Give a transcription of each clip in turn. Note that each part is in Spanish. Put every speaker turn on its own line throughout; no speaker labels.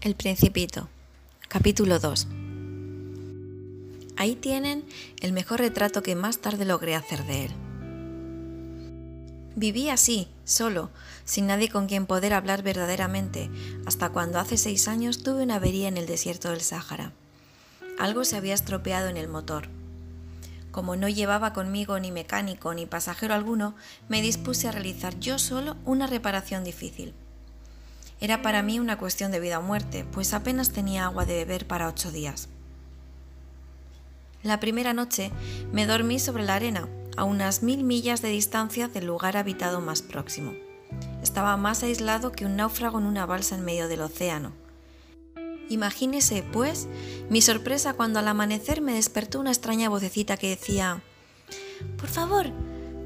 El Principito, capítulo 2. Ahí tienen el mejor retrato que más tarde logré hacer de él. Viví así, solo, sin nadie con quien poder hablar verdaderamente, hasta cuando hace seis años tuve una avería en el desierto del Sáhara. Algo se había estropeado en el motor. Como no llevaba conmigo ni mecánico ni pasajero alguno, me dispuse a realizar yo solo una reparación difícil. Era para mí una cuestión de vida o muerte, pues apenas tenía agua de beber para ocho días. La primera noche me dormí sobre la arena, a unas mil millas de distancia del lugar habitado más próximo. Estaba más aislado que un náufrago en una balsa en medio del océano. Imagínese, pues, mi sorpresa cuando al amanecer me despertó una extraña vocecita que decía, Por favor,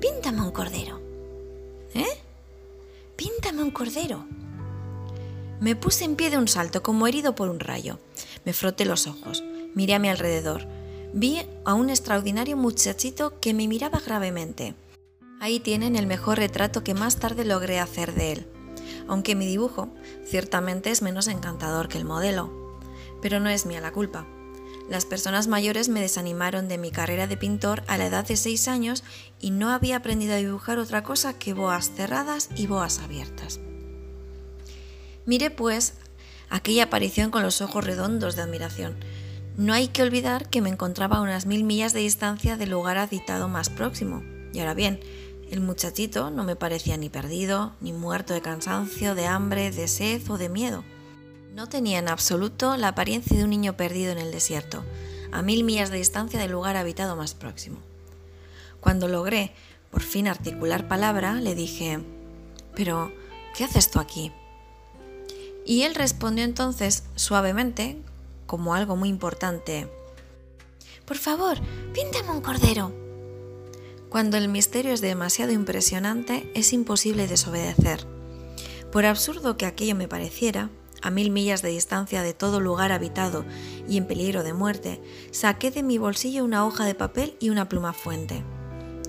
píntame un cordero. ¿Eh? Píntame un cordero. Me puse en pie de un salto, como herido por un rayo. Me froté los ojos, miré a mi alrededor. Vi a un extraordinario muchachito que me miraba gravemente. Ahí tienen el mejor retrato que más tarde logré hacer de él, aunque mi dibujo ciertamente es menos encantador que el modelo. Pero no es mía la culpa. Las personas mayores me desanimaron de mi carrera de pintor a la edad de 6 años y no había aprendido a dibujar otra cosa que boas cerradas y boas abiertas. Miré, pues, aquella aparición con los ojos redondos de admiración. No hay que olvidar que me encontraba a unas mil millas de distancia del lugar habitado más próximo. Y ahora bien, el muchachito no me parecía ni perdido, ni muerto de cansancio, de hambre, de sed o de miedo. No tenía en absoluto la apariencia de un niño perdido en el desierto, a mil millas de distancia del lugar habitado más próximo. Cuando logré por fin articular palabra, le dije, Pero, ¿qué haces tú aquí? Y él respondió entonces suavemente, como algo muy importante, Por favor, píntame un cordero. Cuando el misterio es demasiado impresionante, es imposible desobedecer. Por absurdo que aquello me pareciera, a mil millas de distancia de todo lugar habitado y en peligro de muerte, saqué de mi bolsillo una hoja de papel y una pluma fuente.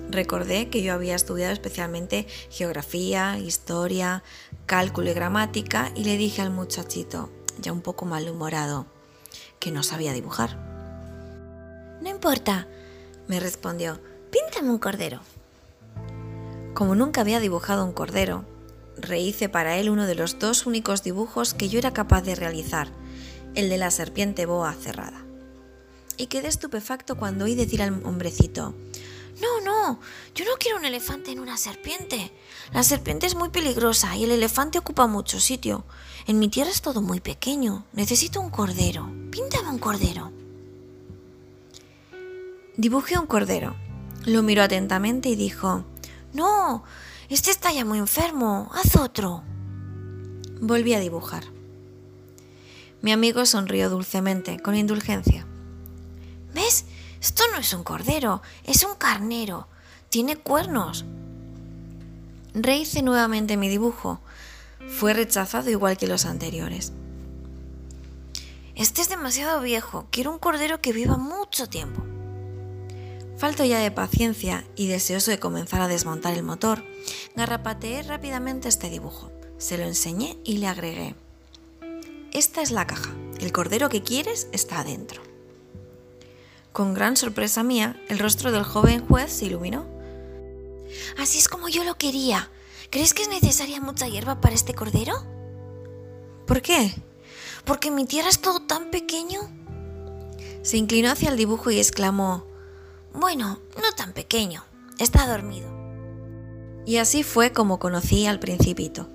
Recordé que yo había estudiado especialmente geografía, historia, cálculo y gramática y le dije al muchachito, ya un poco malhumorado, que no sabía dibujar. No importa, me respondió, píntame un cordero. Como nunca había dibujado un cordero, rehice para él uno de los dos únicos dibujos que yo era capaz de realizar, el de la serpiente boa cerrada. Y quedé estupefacto cuando oí decir al hombrecito, no, no, yo no quiero un elefante en una serpiente. La serpiente es muy peligrosa y el elefante ocupa mucho sitio. En mi tierra es todo muy pequeño. Necesito un cordero. Píntame un cordero. Dibujé un cordero. Lo miró atentamente y dijo, No, este está ya muy enfermo. Haz otro. Volví a dibujar. Mi amigo sonrió dulcemente, con indulgencia. ¿Ves? Esto no es un cordero, es un carnero. Tiene cuernos. Rehice nuevamente mi dibujo. Fue rechazado igual que los anteriores. Este es demasiado viejo. Quiero un cordero que viva mucho tiempo. Falto ya de paciencia y deseoso de comenzar a desmontar el motor, garrapateé rápidamente este dibujo. Se lo enseñé y le agregué. Esta es la caja. El cordero que quieres está adentro. Con gran sorpresa mía, el rostro del joven juez se iluminó. Así es como yo lo quería. ¿Crees que es necesaria mucha hierba para este cordero? ¿Por qué? Porque mi tierra es todo tan pequeño. Se inclinó hacia el dibujo y exclamó, Bueno, no tan pequeño, está dormido. Y así fue como conocí al principito.